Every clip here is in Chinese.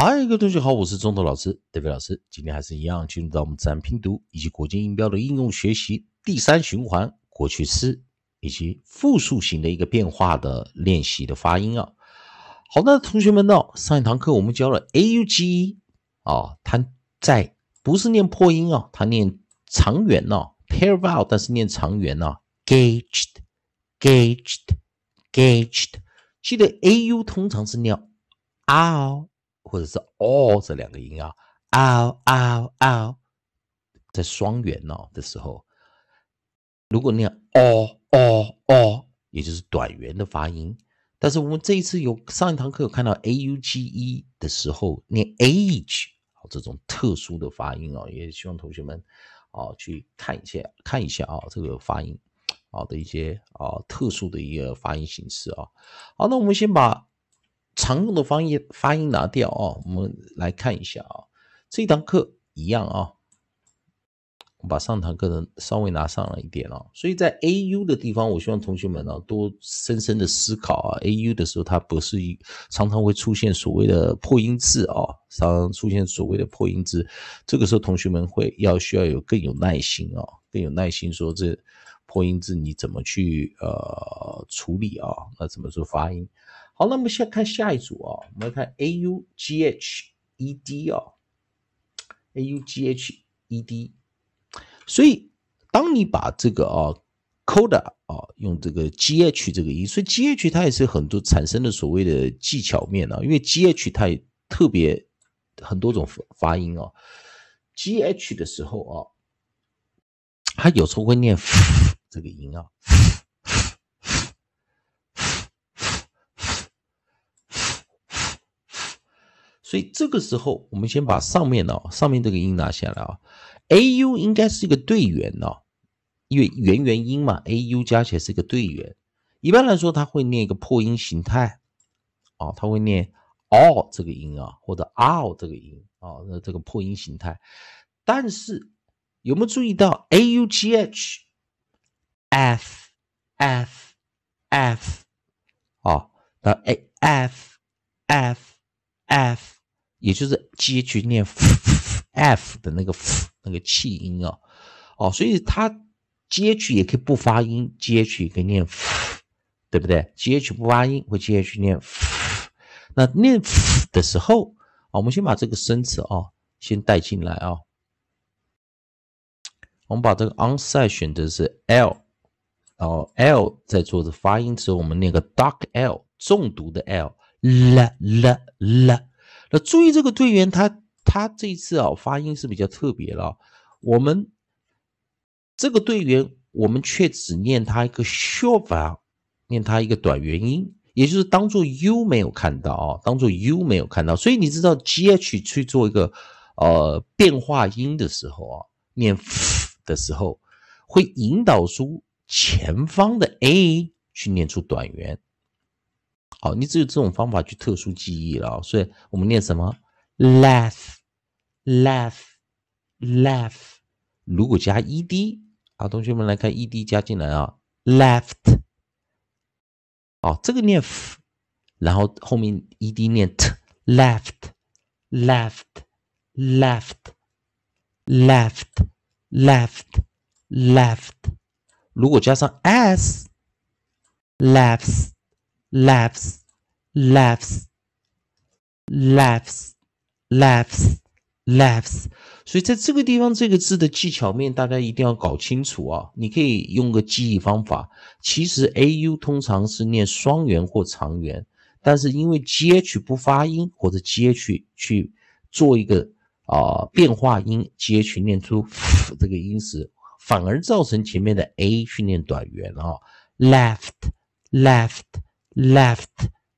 嗨，各位同学好，我是中头老师 David 老师。今天还是一样，进入到我们自然拼读以及国际音标的应用学习第三循环过去式以及复数型的一个变化的练习的发音啊。好的，同学们呢，上一堂课我们教了 a u g e 啊，它在不是念破音啊，它念长元呢，pair vowel，但是念长元呢，gauged，gauged，gauged。记得 a u 通常是念 ow。或者是哦这两个音啊，ow ow ow，在双元哦的时候，如果念哦哦哦，也就是短元的发音。但是我们这一次有上一堂课有看到 a u g e 的时候念 age，好这种特殊的发音啊，也希望同学们啊去看一下看一下啊这个发音啊的一些啊特殊的一个发音形式啊。好，那我们先把。常用的发音发音拿掉啊，我们来看一下啊，这堂课一样啊，我把上堂课的稍微拿上了一点啊，所以在 A U 的地方，我希望同学们呢多深深的思考啊，A U 的时候它不是一常常会出现所谓的破音字啊，常常出现所谓的破音字，这个时候同学们会要需要有更有耐心啊，更有耐心说这破音字你怎么去呃处理啊，那怎么说发音？好，那么现在看下一组啊，我们看 a u g h e d 啊，a u g h e d，所以当你把这个啊 coda 啊用这个 g h 这个音，所以 g h 它也是很多产生的所谓的技巧面啊，因为 g h 它也特别很多种发音啊，g h 的时候啊，它有时候会念这个音啊。所以这个时候，我们先把上面的，上面这个音拿下来啊。a u 应该是一个对元哦，因为元元音嘛，a u 加起来是一个对元。一般来说，它会念一个破音形态啊，它会念 all 这个音啊，或者 all 这个音啊，那这个破音形态。但是有没有注意到 a u g h f f f 啊？那 a f f f 也就是 G H 念 F 的那个 f 那个气音啊，哦，所以它 G H 也可以不发音，G H 也可以念 f，，对不对？G H 不发音，会 G H 念 f，。那念 f 的时候啊，我们先把这个生词啊先带进来啊。我们把这个 onside 选的是 L，然后 L 在做的发音时候，我们念个 dark L，重读的 L，l l l。那注意这个队员，他他这一次啊发音是比较特别了。我们这个队员，我们却只念他一个 Shova 念他一个短元音，也就是当做 u 没有看到啊，当做 u 没有看到。所以你知道 gh 去做一个呃变化音的时候啊，念 f 的时候，会引导出前方的 a 去念出短元。好，你只有这种方法去特殊记忆了，所以我们念什么？laugh，laugh，laugh。如果加 ed，好，同学们来看 ed 加进来啊，left。哦，这个念 f，然后后面 ed 念 t，left，left，left，left，left。如果加上 s，laughs。Laughs, laughs, laughs, laughs, laughs。所以在这个地方，这个字的技巧面，大家一定要搞清楚啊！你可以用个记忆方法。其实 a u 通常是念双元或长元，但是因为 g h 不发音，或者 g h 去做一个啊变化音，g h 念出这个音时，反而造成前面的 a 去念短元啊。left, left。Left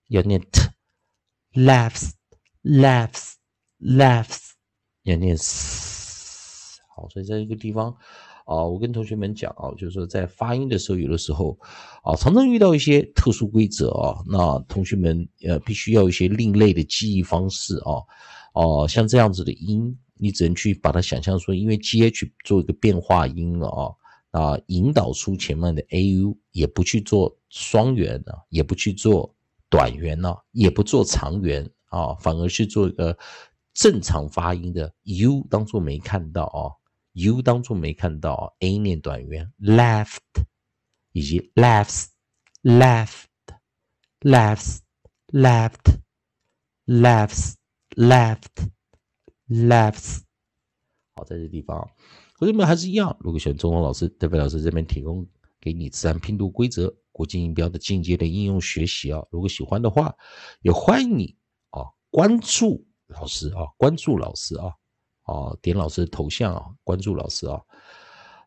要念 t，laughs，laughs，laughs 要念 s。好，所以在这个地方啊，我跟同学们讲啊，就是说在发音的时候，有的时候啊，常常遇到一些特殊规则啊，那同学们呃，必须要一些另类的记忆方式啊，哦，像这样子的音，你只能去把它想象说，因为 G H 做一个变化音了啊。啊，引导出前面的 a u，也不去做双元啊，也不去做短元啊，也不做长元啊，反而是做一个正常发音的 u 当做没看到啊，u 当做没看到啊，a 念短元 left 以及 left left left left left left left 好，在这地方，同学们还是一样，如果喜欢中文老师，德飞老师这边提供给你自然拼读规则、国际音标的进阶的应用学习啊，如果喜欢的话，也欢迎你啊关注老师啊，关注老师啊，啊点老师的头像啊，关注老师啊，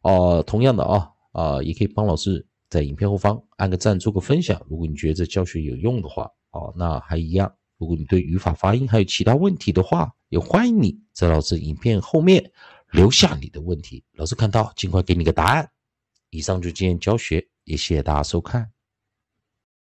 哦，同样的啊啊，也可以帮老师在影片后方按个赞，做个分享。如果你觉得这教学有用的话，哦，那还一样。如果你对语法、发音还有其他问题的话，也欢迎你在老师影片后面留下你的问题，老师看到尽快给你个答案。以上就今天教学，也谢谢大家收看。